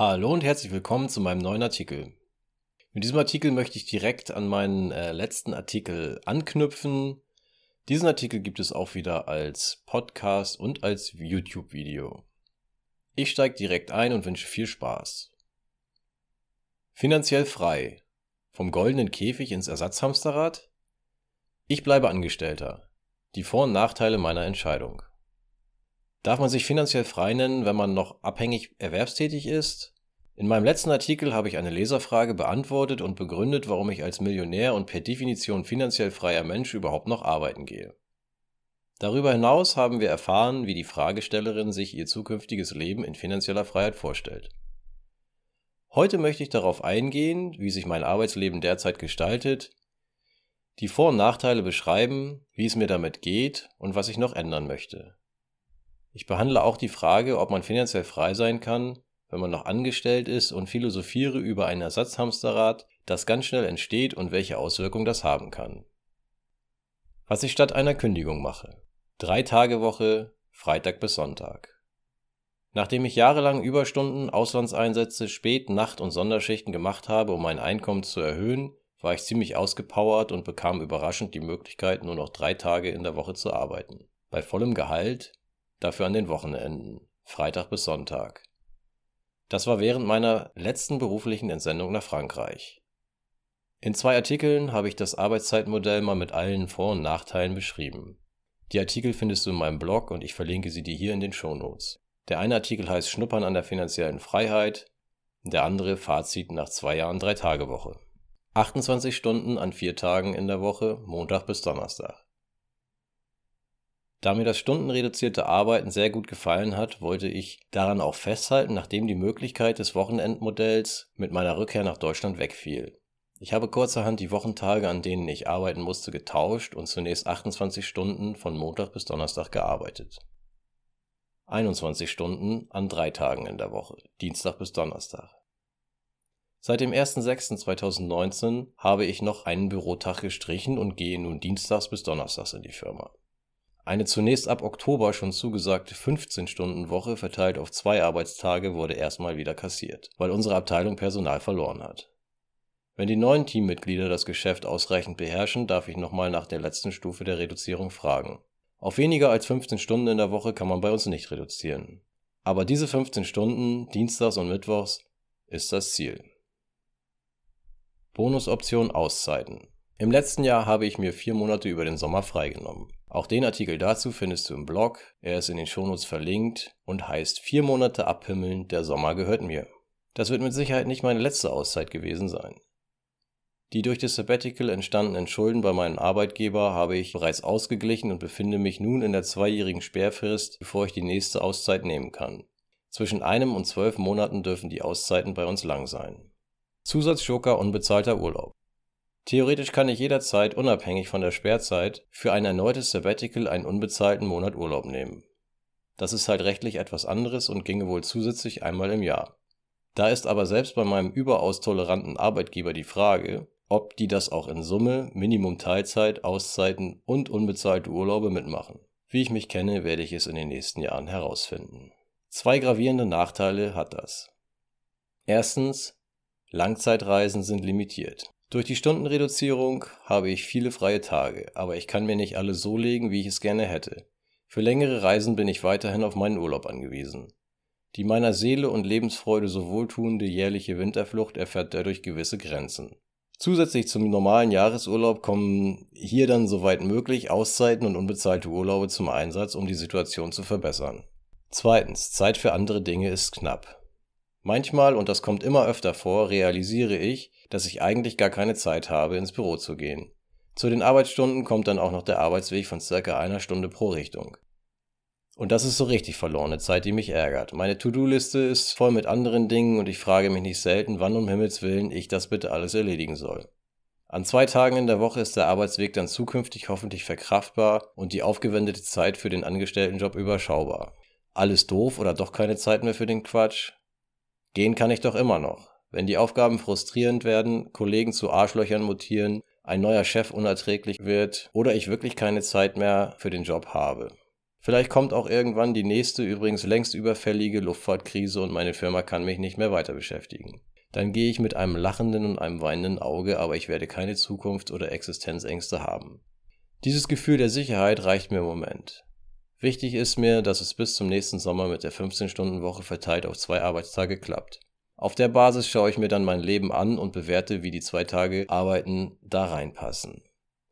Hallo und herzlich willkommen zu meinem neuen Artikel. Mit diesem Artikel möchte ich direkt an meinen äh, letzten Artikel anknüpfen. Diesen Artikel gibt es auch wieder als Podcast und als YouTube-Video. Ich steige direkt ein und wünsche viel Spaß. Finanziell frei. Vom goldenen Käfig ins Ersatzhamsterrad? Ich bleibe Angestellter. Die Vor- und Nachteile meiner Entscheidung. Darf man sich finanziell frei nennen, wenn man noch abhängig erwerbstätig ist? In meinem letzten Artikel habe ich eine Leserfrage beantwortet und begründet, warum ich als Millionär und per Definition finanziell freier Mensch überhaupt noch arbeiten gehe. Darüber hinaus haben wir erfahren, wie die Fragestellerin sich ihr zukünftiges Leben in finanzieller Freiheit vorstellt. Heute möchte ich darauf eingehen, wie sich mein Arbeitsleben derzeit gestaltet, die Vor- und Nachteile beschreiben, wie es mir damit geht und was ich noch ändern möchte. Ich behandle auch die Frage, ob man finanziell frei sein kann, wenn man noch angestellt ist und philosophiere über ein Ersatzhamsterrad, das ganz schnell entsteht und welche Auswirkungen das haben kann. Was ich statt einer Kündigung mache. Drei Tage Woche, Freitag bis Sonntag. Nachdem ich jahrelang Überstunden, Auslandseinsätze, Spät-, Nacht- und Sonderschichten gemacht habe, um mein Einkommen zu erhöhen, war ich ziemlich ausgepowert und bekam überraschend die Möglichkeit, nur noch drei Tage in der Woche zu arbeiten. Bei vollem Gehalt, dafür an den Wochenenden, Freitag bis Sonntag. Das war während meiner letzten beruflichen Entsendung nach Frankreich. In zwei Artikeln habe ich das Arbeitszeitmodell mal mit allen Vor- und Nachteilen beschrieben. Die Artikel findest du in meinem Blog und ich verlinke sie dir hier in den Shownotes. Der eine Artikel heißt Schnuppern an der finanziellen Freiheit, der andere Fazit nach zwei Jahren Drei-Tage-Woche. 28 Stunden an vier Tagen in der Woche, Montag bis Donnerstag. Da mir das stundenreduzierte Arbeiten sehr gut gefallen hat, wollte ich daran auch festhalten, nachdem die Möglichkeit des Wochenendmodells mit meiner Rückkehr nach Deutschland wegfiel. Ich habe kurzerhand die Wochentage, an denen ich arbeiten musste, getauscht und zunächst 28 Stunden von Montag bis Donnerstag gearbeitet. 21 Stunden an drei Tagen in der Woche, Dienstag bis Donnerstag. Seit dem 01.06.2019 habe ich noch einen Bürotag gestrichen und gehe nun dienstags bis donnerstags in die Firma. Eine zunächst ab Oktober schon zugesagte 15-Stunden-Woche verteilt auf zwei Arbeitstage wurde erstmal wieder kassiert, weil unsere Abteilung Personal verloren hat. Wenn die neuen Teammitglieder das Geschäft ausreichend beherrschen, darf ich nochmal nach der letzten Stufe der Reduzierung fragen. Auf weniger als 15 Stunden in der Woche kann man bei uns nicht reduzieren. Aber diese 15 Stunden, Dienstags und Mittwochs, ist das Ziel. Bonusoption Auszeiten. Im letzten Jahr habe ich mir vier Monate über den Sommer freigenommen. Auch den Artikel dazu findest du im Blog, er ist in den Shownotes verlinkt und heißt Vier Monate abhimmeln, der Sommer gehört mir. Das wird mit Sicherheit nicht meine letzte Auszeit gewesen sein. Die durch das Sabbatical entstandenen Schulden bei meinem Arbeitgeber habe ich bereits ausgeglichen und befinde mich nun in der zweijährigen Sperrfrist, bevor ich die nächste Auszeit nehmen kann. Zwischen einem und zwölf Monaten dürfen die Auszeiten bei uns lang sein. Zusatzjoker unbezahlter Urlaub. Theoretisch kann ich jederzeit, unabhängig von der Sperrzeit, für ein erneutes Sabbatical einen unbezahlten Monat Urlaub nehmen. Das ist halt rechtlich etwas anderes und ginge wohl zusätzlich einmal im Jahr. Da ist aber selbst bei meinem überaus toleranten Arbeitgeber die Frage, ob die das auch in Summe, Minimum Teilzeit, Auszeiten und unbezahlte Urlaube mitmachen. Wie ich mich kenne, werde ich es in den nächsten Jahren herausfinden. Zwei gravierende Nachteile hat das. Erstens, Langzeitreisen sind limitiert. Durch die Stundenreduzierung habe ich viele freie Tage, aber ich kann mir nicht alle so legen, wie ich es gerne hätte. Für längere Reisen bin ich weiterhin auf meinen Urlaub angewiesen. Die meiner Seele und Lebensfreude so wohltuende jährliche Winterflucht erfährt dadurch gewisse Grenzen. Zusätzlich zum normalen Jahresurlaub kommen hier dann soweit möglich Auszeiten und unbezahlte Urlaube zum Einsatz, um die Situation zu verbessern. Zweitens, Zeit für andere Dinge ist knapp. Manchmal, und das kommt immer öfter vor, realisiere ich, dass ich eigentlich gar keine Zeit habe, ins Büro zu gehen. Zu den Arbeitsstunden kommt dann auch noch der Arbeitsweg von circa einer Stunde pro Richtung. Und das ist so richtig verlorene Zeit, die mich ärgert. Meine To-Do-Liste ist voll mit anderen Dingen und ich frage mich nicht selten, wann um Himmels willen ich das bitte alles erledigen soll. An zwei Tagen in der Woche ist der Arbeitsweg dann zukünftig hoffentlich verkraftbar und die aufgewendete Zeit für den Angestelltenjob überschaubar. Alles doof oder doch keine Zeit mehr für den Quatsch? Gehen kann ich doch immer noch. Wenn die Aufgaben frustrierend werden, Kollegen zu Arschlöchern mutieren, ein neuer Chef unerträglich wird oder ich wirklich keine Zeit mehr für den Job habe. Vielleicht kommt auch irgendwann die nächste, übrigens längst überfällige Luftfahrtkrise und meine Firma kann mich nicht mehr weiter beschäftigen. Dann gehe ich mit einem lachenden und einem weinenden Auge, aber ich werde keine Zukunft oder Existenzängste haben. Dieses Gefühl der Sicherheit reicht mir im Moment. Wichtig ist mir, dass es bis zum nächsten Sommer mit der 15-Stunden-Woche verteilt auf zwei Arbeitstage klappt. Auf der Basis schaue ich mir dann mein Leben an und bewerte, wie die zwei Tage Arbeiten da reinpassen.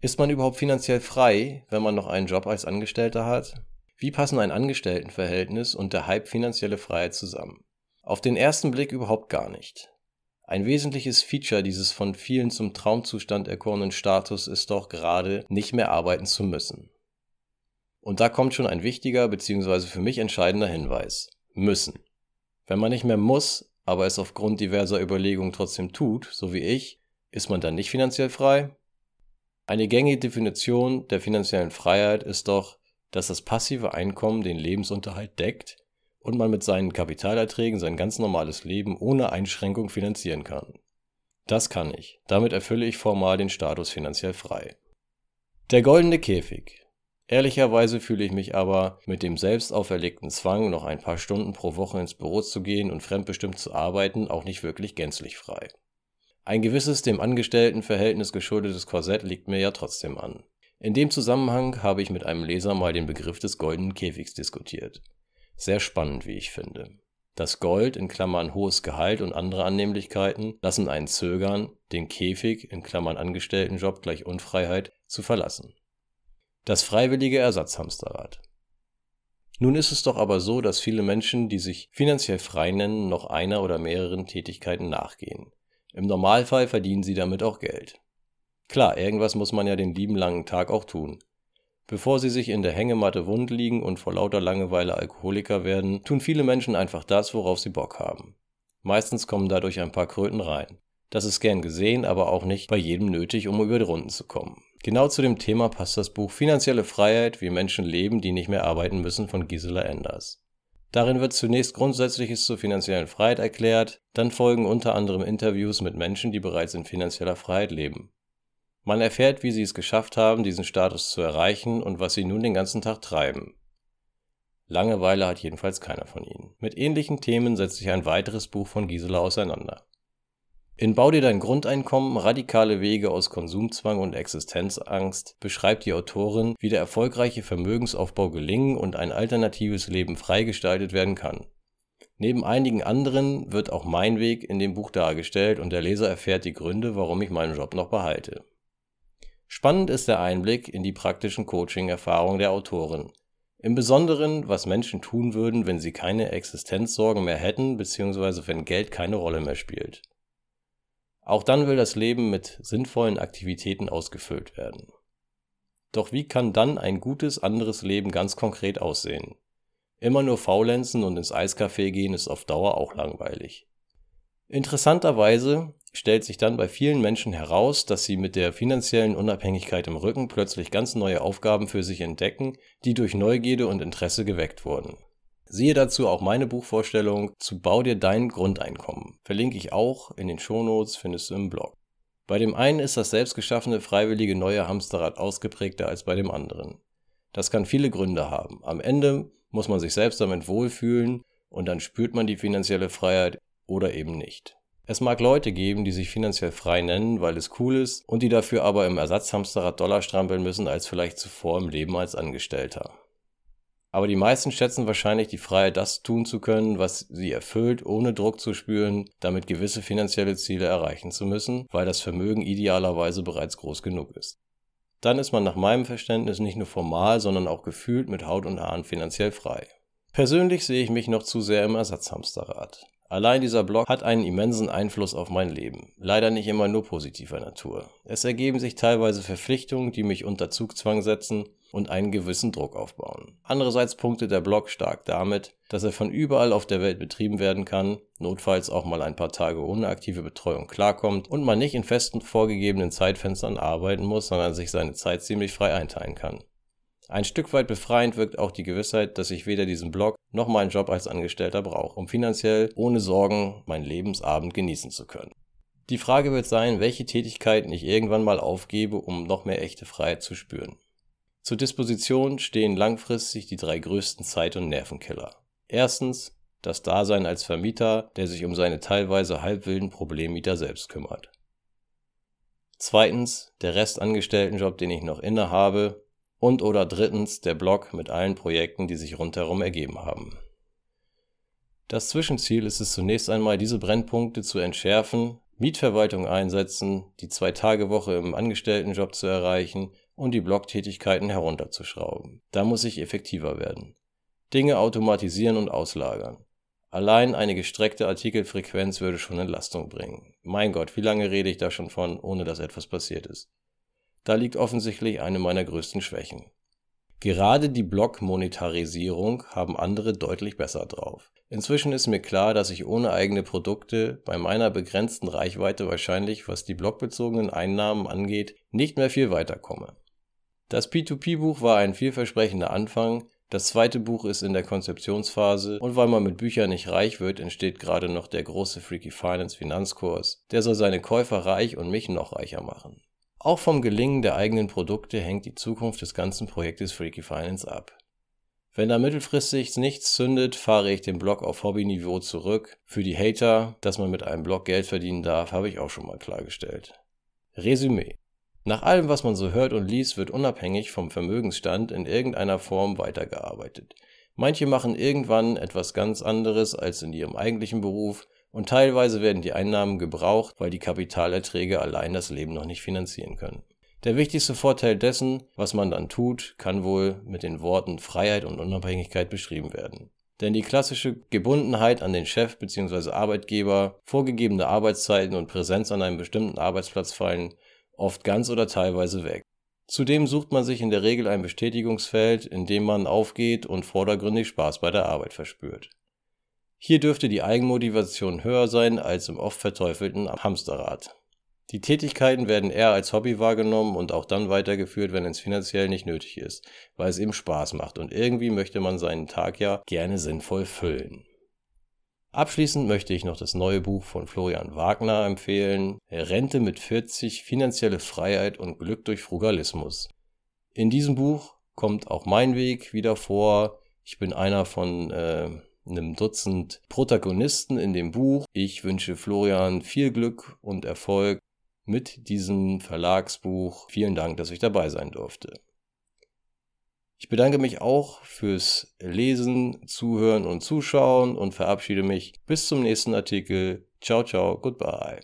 Ist man überhaupt finanziell frei, wenn man noch einen Job als Angestellter hat? Wie passen ein Angestelltenverhältnis und der Hype finanzielle Freiheit zusammen? Auf den ersten Blick überhaupt gar nicht. Ein wesentliches Feature dieses von vielen zum Traumzustand erkorenen Status ist doch gerade, nicht mehr arbeiten zu müssen. Und da kommt schon ein wichtiger bzw. für mich entscheidender Hinweis. Müssen. Wenn man nicht mehr muss, aber es aufgrund diverser Überlegungen trotzdem tut, so wie ich, ist man dann nicht finanziell frei? Eine gängige Definition der finanziellen Freiheit ist doch, dass das passive Einkommen den Lebensunterhalt deckt und man mit seinen Kapitalerträgen sein ganz normales Leben ohne Einschränkung finanzieren kann. Das kann ich. Damit erfülle ich formal den Status finanziell frei. Der goldene Käfig. Ehrlicherweise fühle ich mich aber mit dem selbst auferlegten Zwang, noch ein paar Stunden pro Woche ins Büro zu gehen und fremdbestimmt zu arbeiten, auch nicht wirklich gänzlich frei. Ein gewisses dem Angestelltenverhältnis geschuldetes Korsett liegt mir ja trotzdem an. In dem Zusammenhang habe ich mit einem Leser mal den Begriff des goldenen Käfigs diskutiert. Sehr spannend, wie ich finde. Das Gold in Klammern hohes Gehalt und andere Annehmlichkeiten lassen einen zögern, den Käfig in Klammern Angestelltenjob gleich Unfreiheit zu verlassen. Das freiwillige Ersatzhamsterrad. Nun ist es doch aber so, dass viele Menschen, die sich finanziell frei nennen, noch einer oder mehreren Tätigkeiten nachgehen. Im Normalfall verdienen sie damit auch Geld. Klar, irgendwas muss man ja den lieben langen Tag auch tun. Bevor sie sich in der Hängematte wund liegen und vor lauter Langeweile Alkoholiker werden, tun viele Menschen einfach das, worauf sie Bock haben. Meistens kommen dadurch ein paar Kröten rein. Das ist gern gesehen, aber auch nicht bei jedem nötig, um über die Runden zu kommen. Genau zu dem Thema passt das Buch Finanzielle Freiheit, wie Menschen leben, die nicht mehr arbeiten müssen von Gisela Enders. Darin wird zunächst Grundsätzliches zur finanziellen Freiheit erklärt, dann folgen unter anderem Interviews mit Menschen, die bereits in finanzieller Freiheit leben. Man erfährt, wie sie es geschafft haben, diesen Status zu erreichen und was sie nun den ganzen Tag treiben. Langeweile hat jedenfalls keiner von ihnen. Mit ähnlichen Themen setzt sich ein weiteres Buch von Gisela auseinander. In Bau dir dein Grundeinkommen, radikale Wege aus Konsumzwang und Existenzangst beschreibt die Autorin, wie der erfolgreiche Vermögensaufbau gelingen und ein alternatives Leben freigestaltet werden kann. Neben einigen anderen wird auch mein Weg in dem Buch dargestellt und der Leser erfährt die Gründe, warum ich meinen Job noch behalte. Spannend ist der Einblick in die praktischen Coaching-Erfahrungen der Autorin. Im Besonderen, was Menschen tun würden, wenn sie keine Existenzsorgen mehr hätten bzw. wenn Geld keine Rolle mehr spielt. Auch dann will das Leben mit sinnvollen Aktivitäten ausgefüllt werden. Doch wie kann dann ein gutes anderes Leben ganz konkret aussehen? Immer nur faulenzen und ins Eiscafé gehen ist auf Dauer auch langweilig. Interessanterweise stellt sich dann bei vielen Menschen heraus, dass sie mit der finanziellen Unabhängigkeit im Rücken plötzlich ganz neue Aufgaben für sich entdecken, die durch Neugierde und Interesse geweckt wurden. Siehe dazu auch meine Buchvorstellung zu Bau dir dein Grundeinkommen. Verlinke ich auch in den Shownotes, findest du im Blog. Bei dem einen ist das selbstgeschaffene freiwillige neue Hamsterrad ausgeprägter als bei dem anderen. Das kann viele Gründe haben. Am Ende muss man sich selbst damit wohlfühlen und dann spürt man die finanzielle Freiheit oder eben nicht. Es mag Leute geben, die sich finanziell frei nennen, weil es cool ist und die dafür aber im Ersatzhamsterrad Dollar strampeln müssen als vielleicht zuvor im Leben als Angestellter. Aber die meisten schätzen wahrscheinlich die Freiheit, das tun zu können, was sie erfüllt, ohne Druck zu spüren, damit gewisse finanzielle Ziele erreichen zu müssen, weil das Vermögen idealerweise bereits groß genug ist. Dann ist man nach meinem Verständnis nicht nur formal, sondern auch gefühlt mit Haut und Haaren finanziell frei. Persönlich sehe ich mich noch zu sehr im Ersatzhamsterrad. Allein dieser Blog hat einen immensen Einfluss auf mein Leben. Leider nicht immer nur positiver Natur. Es ergeben sich teilweise Verpflichtungen, die mich unter Zugzwang setzen und einen gewissen Druck aufbauen. Andererseits punktet der Blog stark damit, dass er von überall auf der Welt betrieben werden kann, notfalls auch mal ein paar Tage ohne aktive Betreuung klarkommt und man nicht in festen vorgegebenen Zeitfenstern arbeiten muss, sondern sich seine Zeit ziemlich frei einteilen kann. Ein Stück weit befreiend wirkt auch die Gewissheit, dass ich weder diesen Blog noch meinen Job als Angestellter brauche, um finanziell ohne Sorgen meinen Lebensabend genießen zu können. Die Frage wird sein, welche Tätigkeiten ich irgendwann mal aufgebe, um noch mehr echte Freiheit zu spüren. Zur Disposition stehen langfristig die drei größten Zeit- und Nervenkiller. Erstens das Dasein als Vermieter, der sich um seine teilweise halbwilden Problemmieter selbst kümmert. Zweitens der Restangestelltenjob, den ich noch inne habe. Und oder drittens der Blog mit allen Projekten, die sich rundherum ergeben haben. Das Zwischenziel ist es zunächst einmal, diese Brennpunkte zu entschärfen, Mietverwaltung einsetzen, die Zwei-Tage-Woche im Angestelltenjob zu erreichen und die Blogtätigkeiten herunterzuschrauben. Da muss ich effektiver werden. Dinge automatisieren und auslagern. Allein eine gestreckte Artikelfrequenz würde schon Entlastung bringen. Mein Gott, wie lange rede ich da schon von, ohne dass etwas passiert ist? Da liegt offensichtlich eine meiner größten Schwächen. Gerade die Blog-Monetarisierung haben andere deutlich besser drauf. Inzwischen ist mir klar, dass ich ohne eigene Produkte bei meiner begrenzten Reichweite wahrscheinlich, was die blogbezogenen Einnahmen angeht, nicht mehr viel weiterkomme. Das P2P-Buch war ein vielversprechender Anfang, das zweite Buch ist in der Konzeptionsphase und weil man mit Büchern nicht reich wird, entsteht gerade noch der große Freaky Finance Finanzkurs. Der soll seine Käufer reich und mich noch reicher machen. Auch vom Gelingen der eigenen Produkte hängt die Zukunft des ganzen Projektes Freaky Finance ab. Wenn da mittelfristig nichts zündet, fahre ich den Blog auf Hobbyniveau zurück. Für die Hater, dass man mit einem Blog Geld verdienen darf, habe ich auch schon mal klargestellt. Resümee. Nach allem, was man so hört und liest, wird unabhängig vom Vermögensstand in irgendeiner Form weitergearbeitet. Manche machen irgendwann etwas ganz anderes als in ihrem eigentlichen Beruf und teilweise werden die Einnahmen gebraucht, weil die Kapitalerträge allein das Leben noch nicht finanzieren können. Der wichtigste Vorteil dessen, was man dann tut, kann wohl mit den Worten Freiheit und Unabhängigkeit beschrieben werden. Denn die klassische Gebundenheit an den Chef bzw. Arbeitgeber, vorgegebene Arbeitszeiten und Präsenz an einem bestimmten Arbeitsplatz fallen oft ganz oder teilweise weg. Zudem sucht man sich in der Regel ein Bestätigungsfeld, in dem man aufgeht und vordergründig Spaß bei der Arbeit verspürt. Hier dürfte die Eigenmotivation höher sein als im oft verteufelten Hamsterrad. Die Tätigkeiten werden eher als Hobby wahrgenommen und auch dann weitergeführt, wenn es finanziell nicht nötig ist, weil es eben Spaß macht und irgendwie möchte man seinen Tag ja gerne sinnvoll füllen. Abschließend möchte ich noch das neue Buch von Florian Wagner empfehlen, Rente mit 40, finanzielle Freiheit und Glück durch Frugalismus. In diesem Buch kommt auch mein Weg wieder vor. Ich bin einer von äh, einem Dutzend Protagonisten in dem Buch. Ich wünsche Florian viel Glück und Erfolg mit diesem Verlagsbuch. Vielen Dank, dass ich dabei sein durfte. Ich bedanke mich auch fürs Lesen, Zuhören und Zuschauen und verabschiede mich bis zum nächsten Artikel. Ciao, ciao, goodbye.